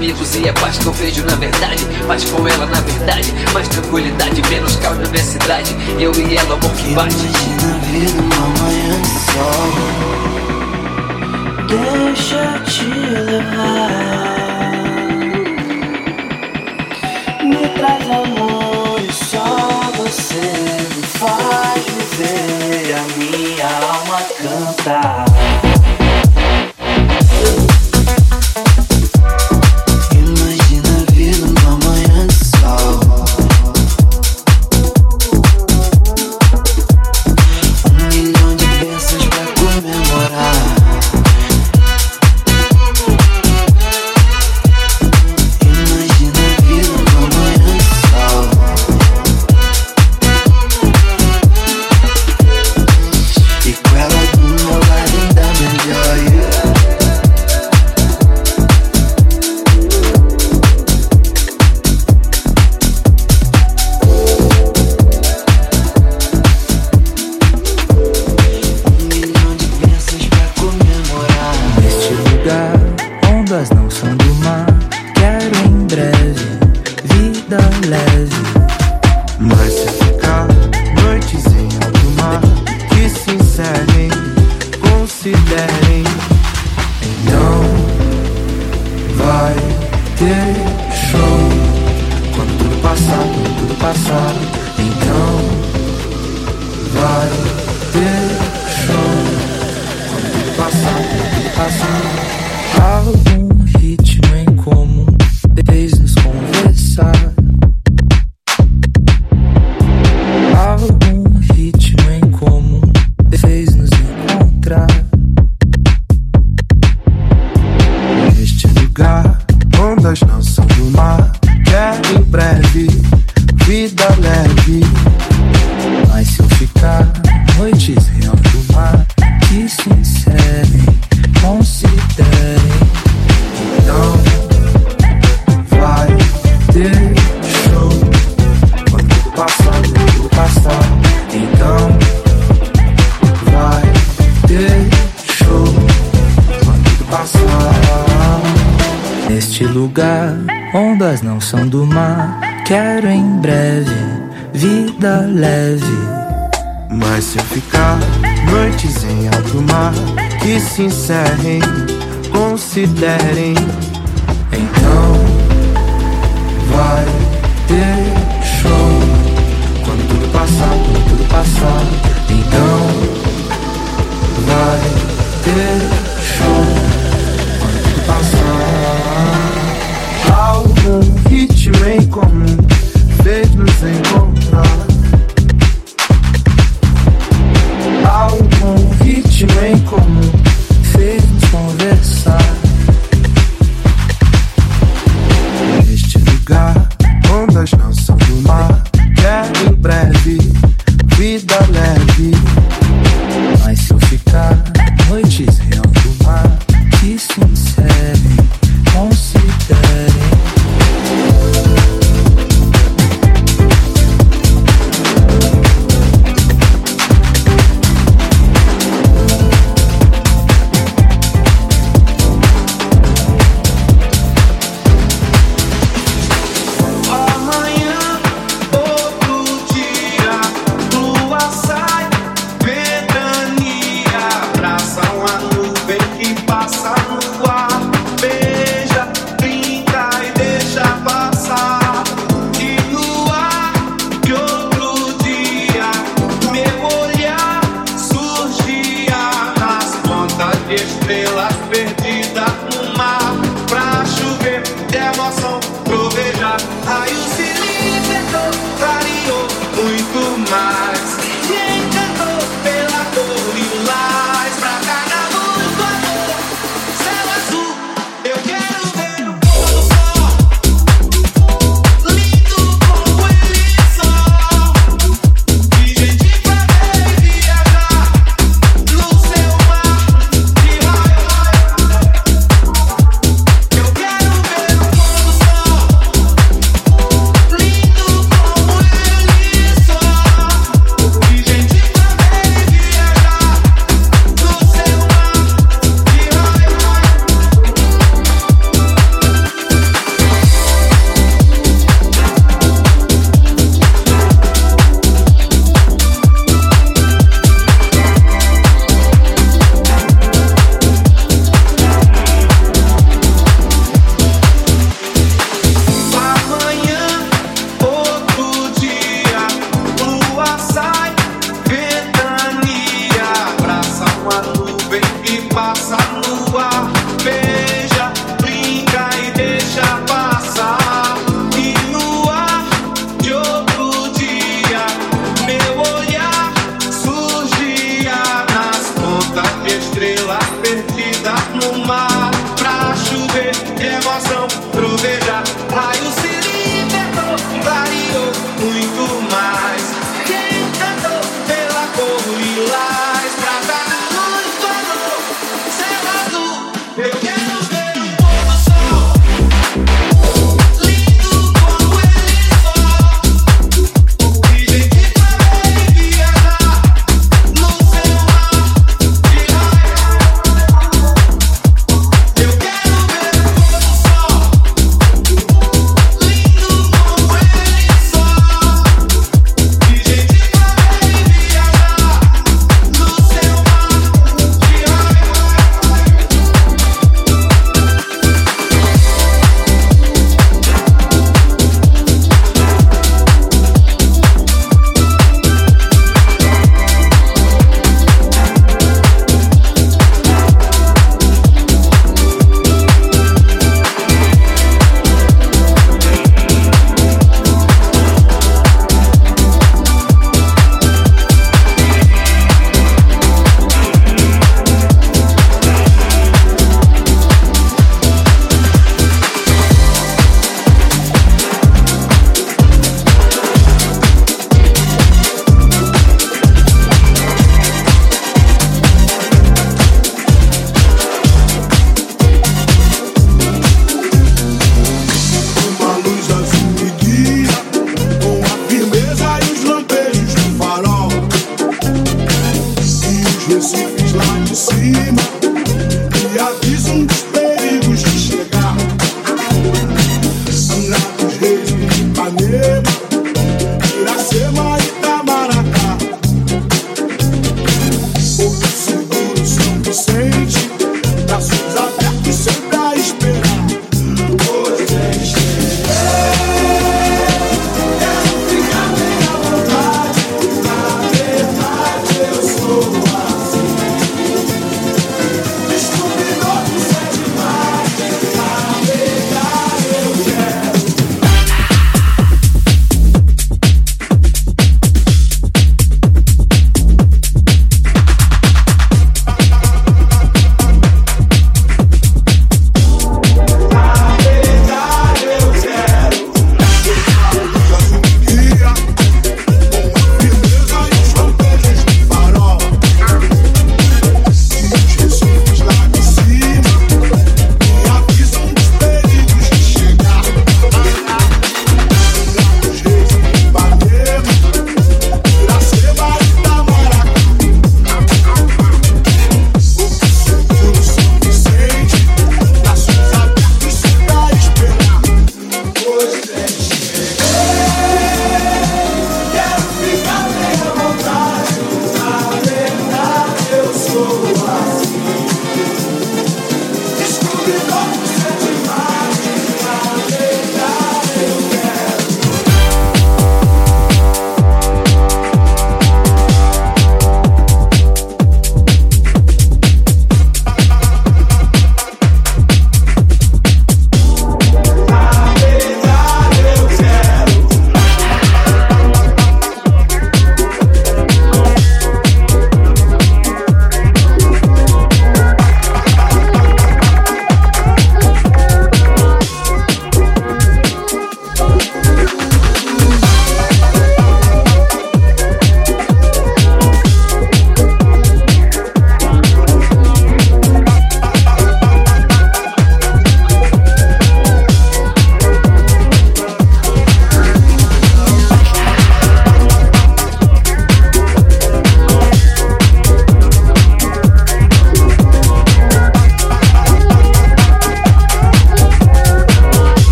amigos e a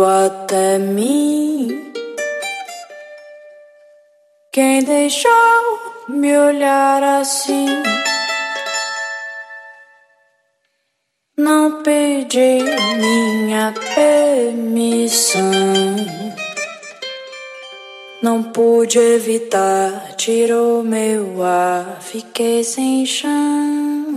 veio até mim. Quem deixou me olhar assim? Não pedi minha permissão. Não pude evitar, tirou meu ar, fiquei sem chão.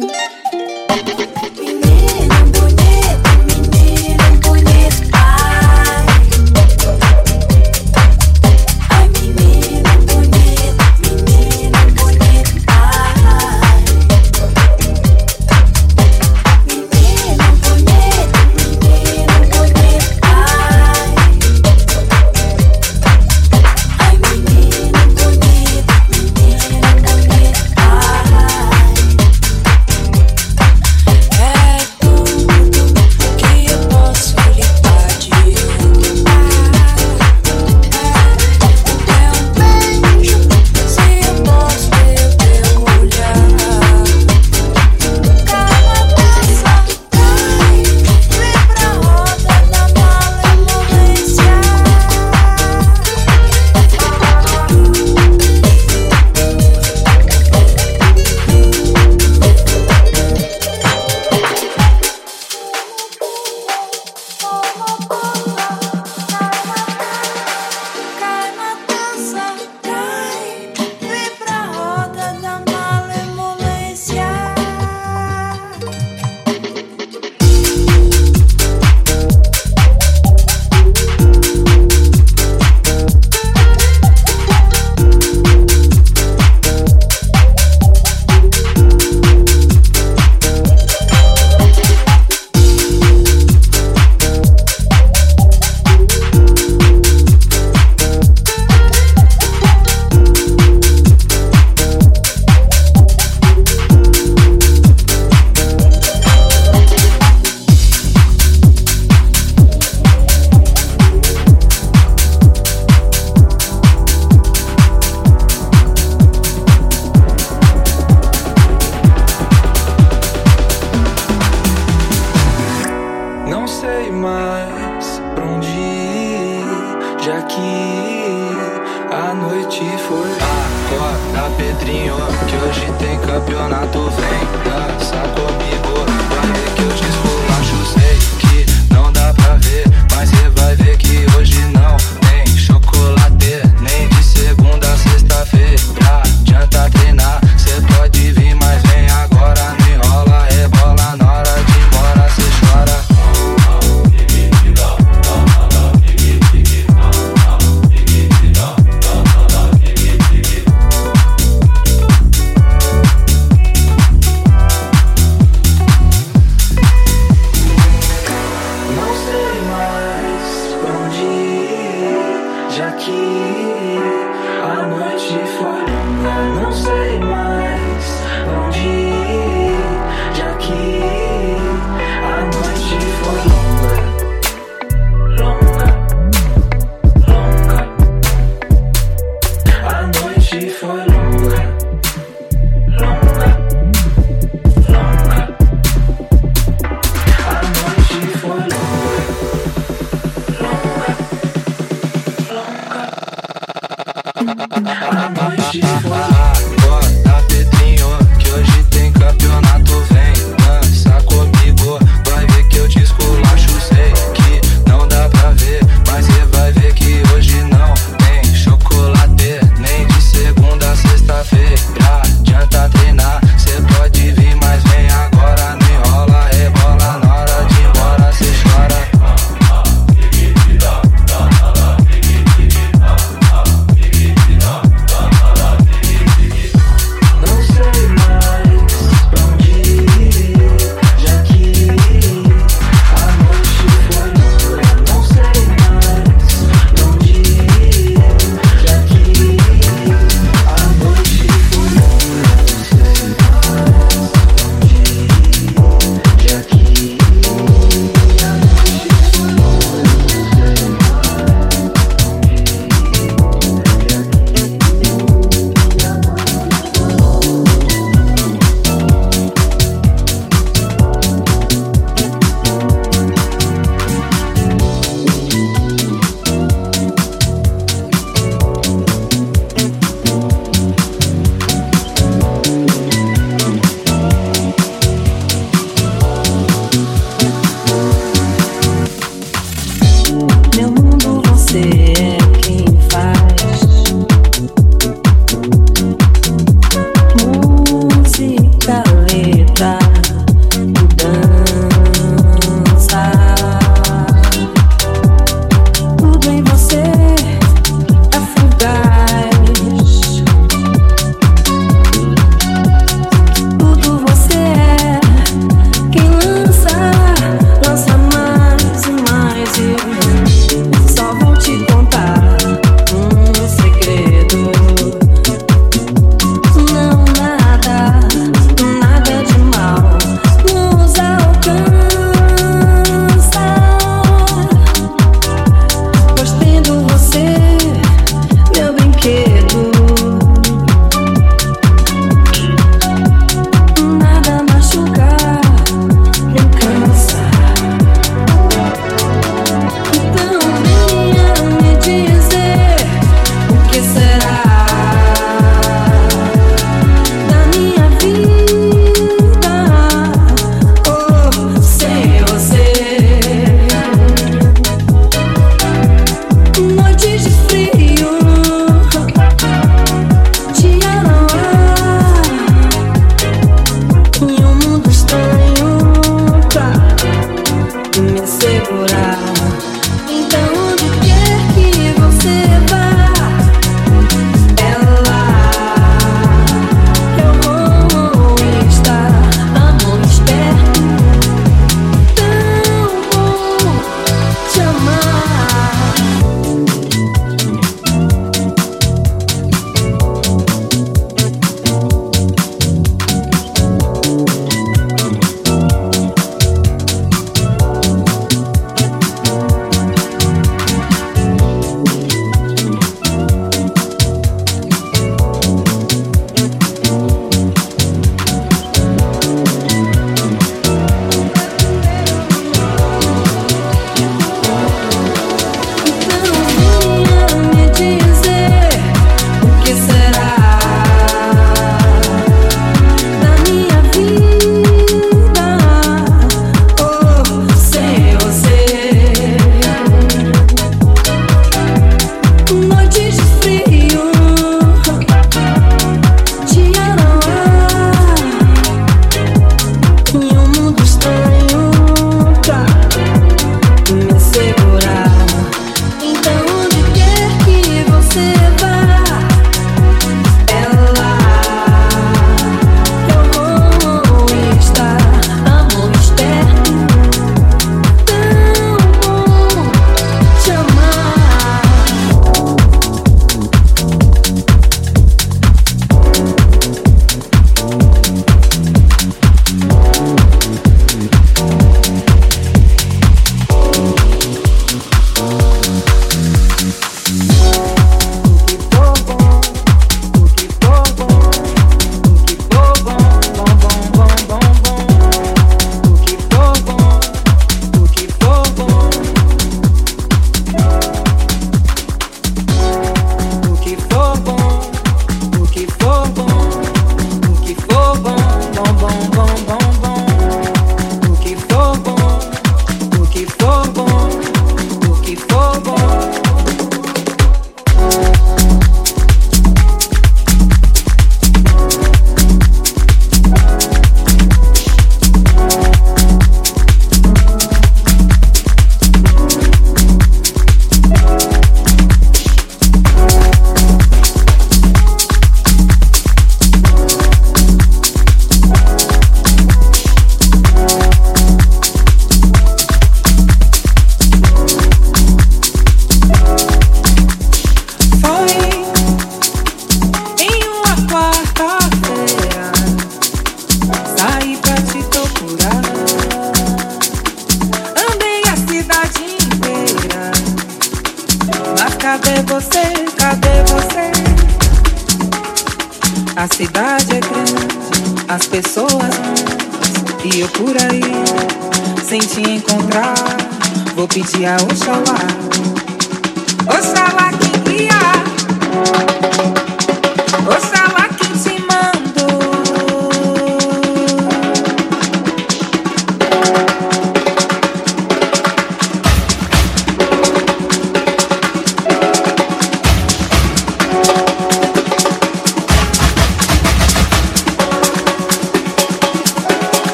Osawa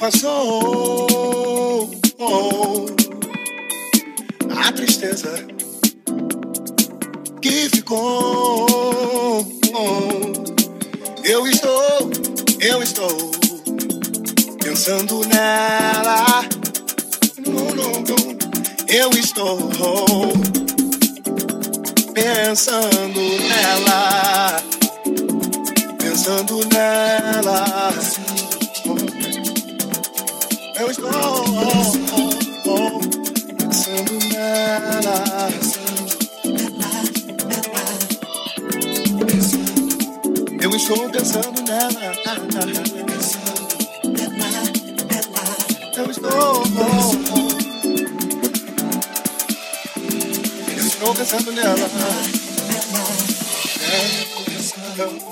passou. A tristeza que ficou. Eu estou, eu estou pensando nela. Eu estou pensando nela. Pensando nela. Estou pensando nela. Eu estou. Eu estou pensando nela. É, Eu estou pensando nela.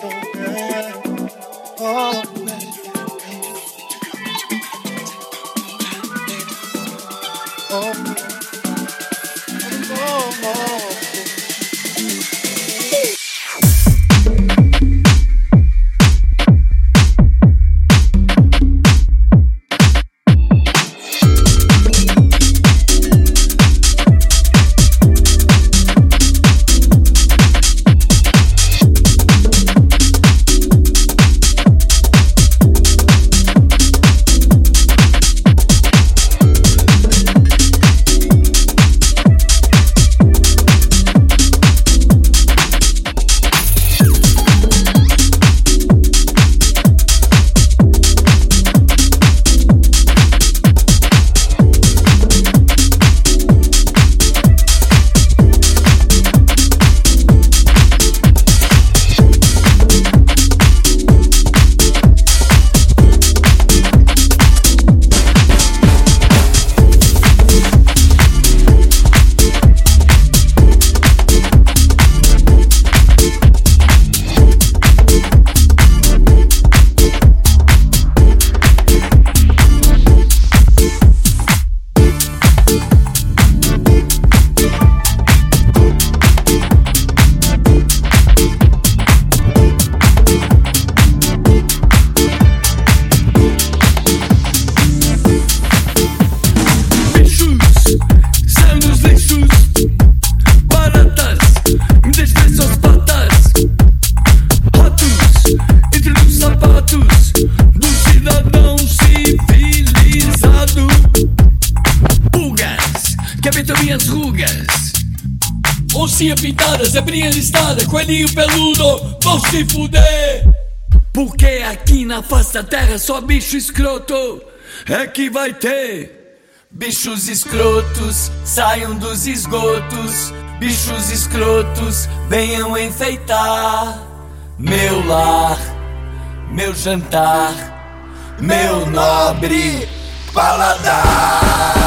maninho peludo vão se fuder. Porque aqui na face terra só bicho escroto é que vai ter. Bichos escrotos, saiam dos esgotos. Bichos escrotos, venham enfeitar meu lar, meu jantar, meu nobre paladar.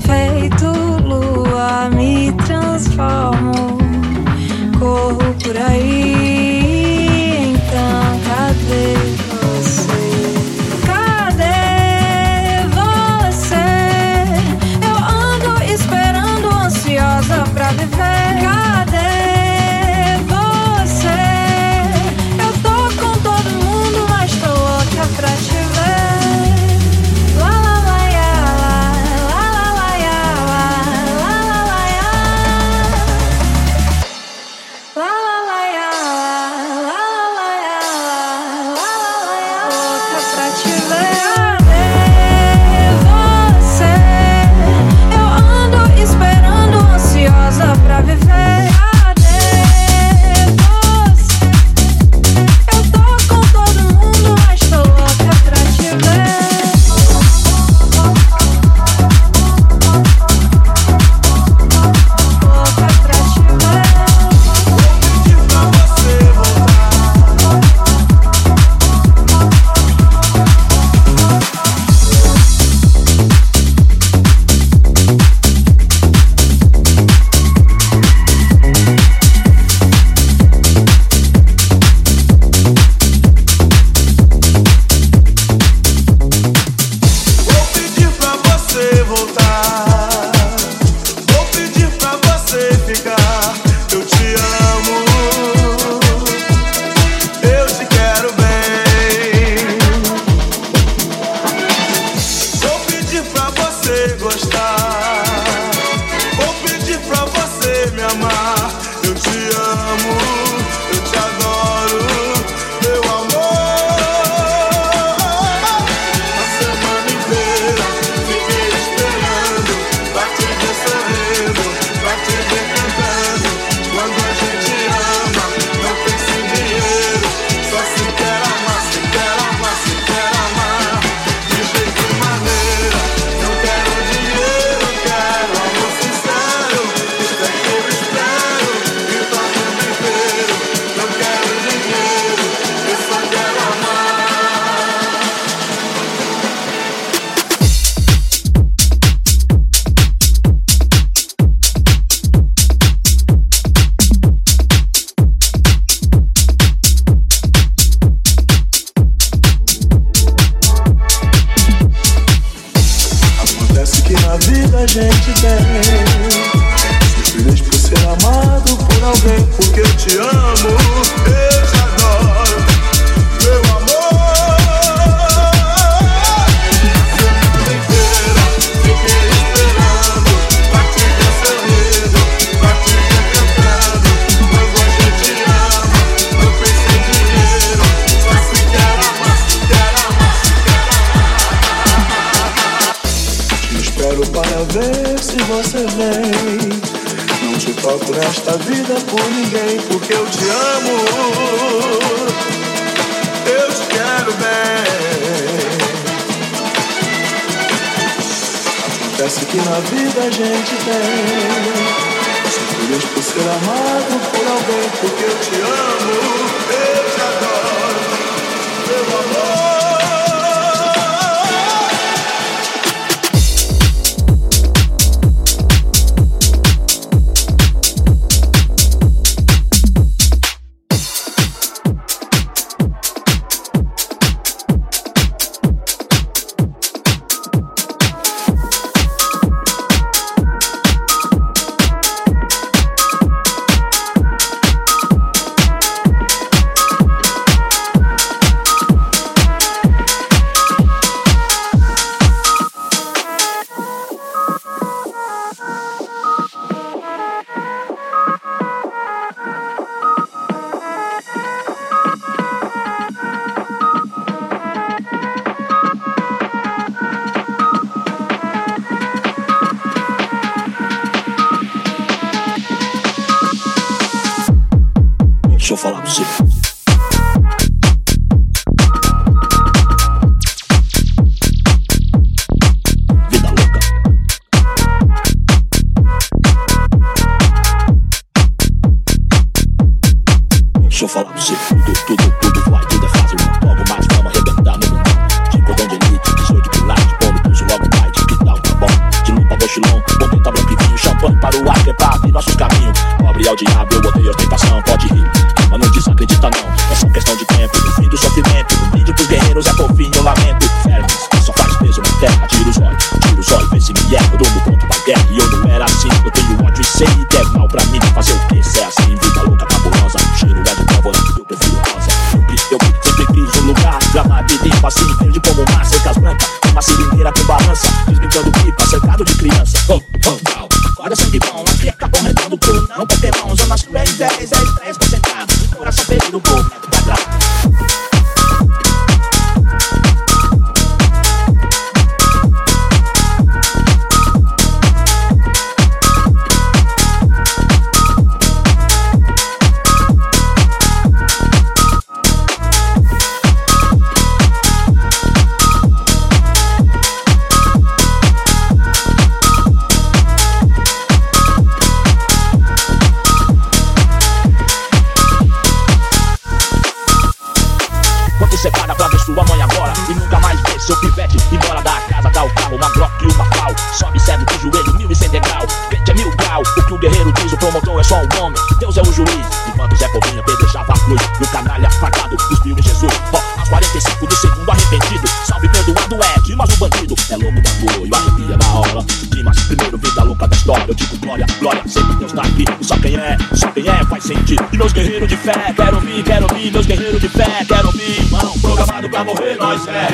Feito lua, me transformo.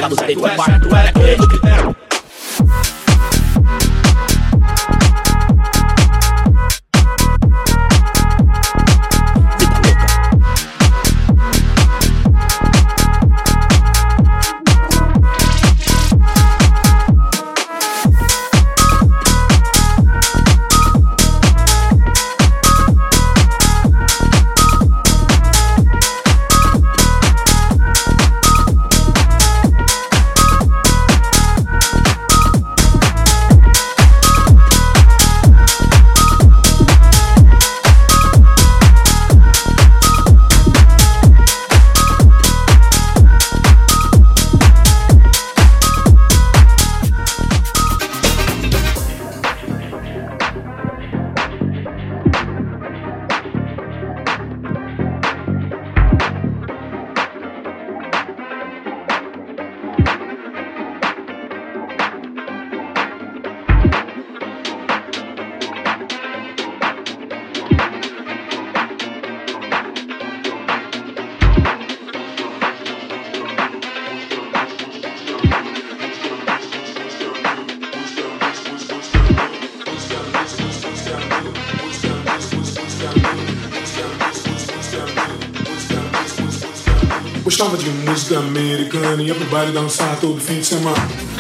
Tá do quarto, gostava de música americana e ia pro baile dançar todo fim de semana.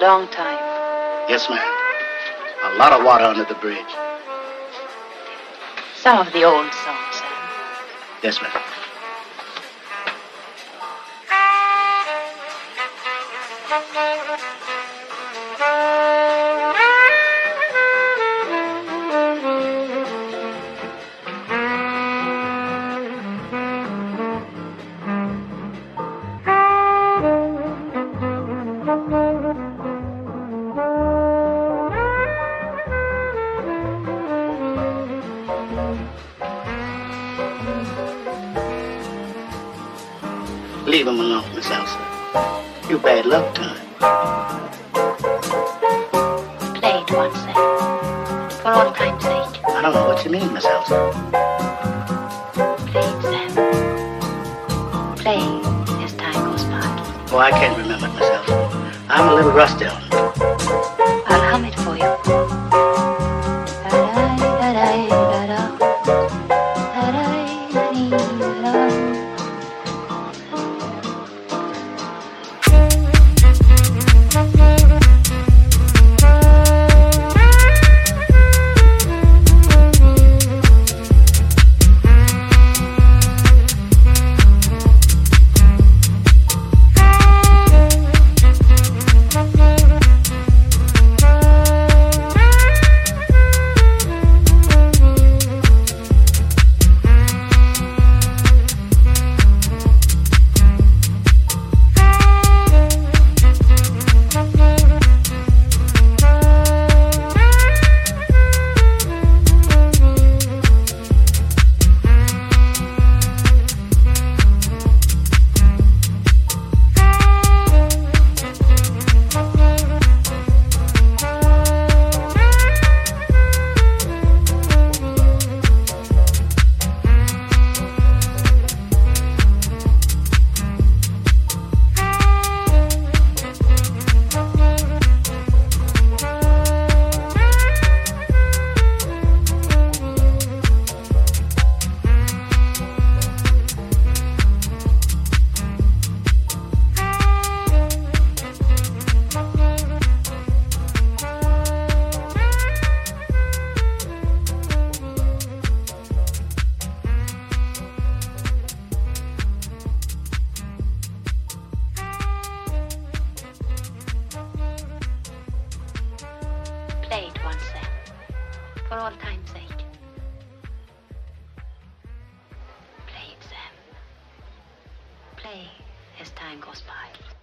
Long time. Yes, ma'am. A lot of water under the bridge. Some of the old songs, Sam. Yes, ma'am. myself. I'm a little rusty. I'll hum it for you.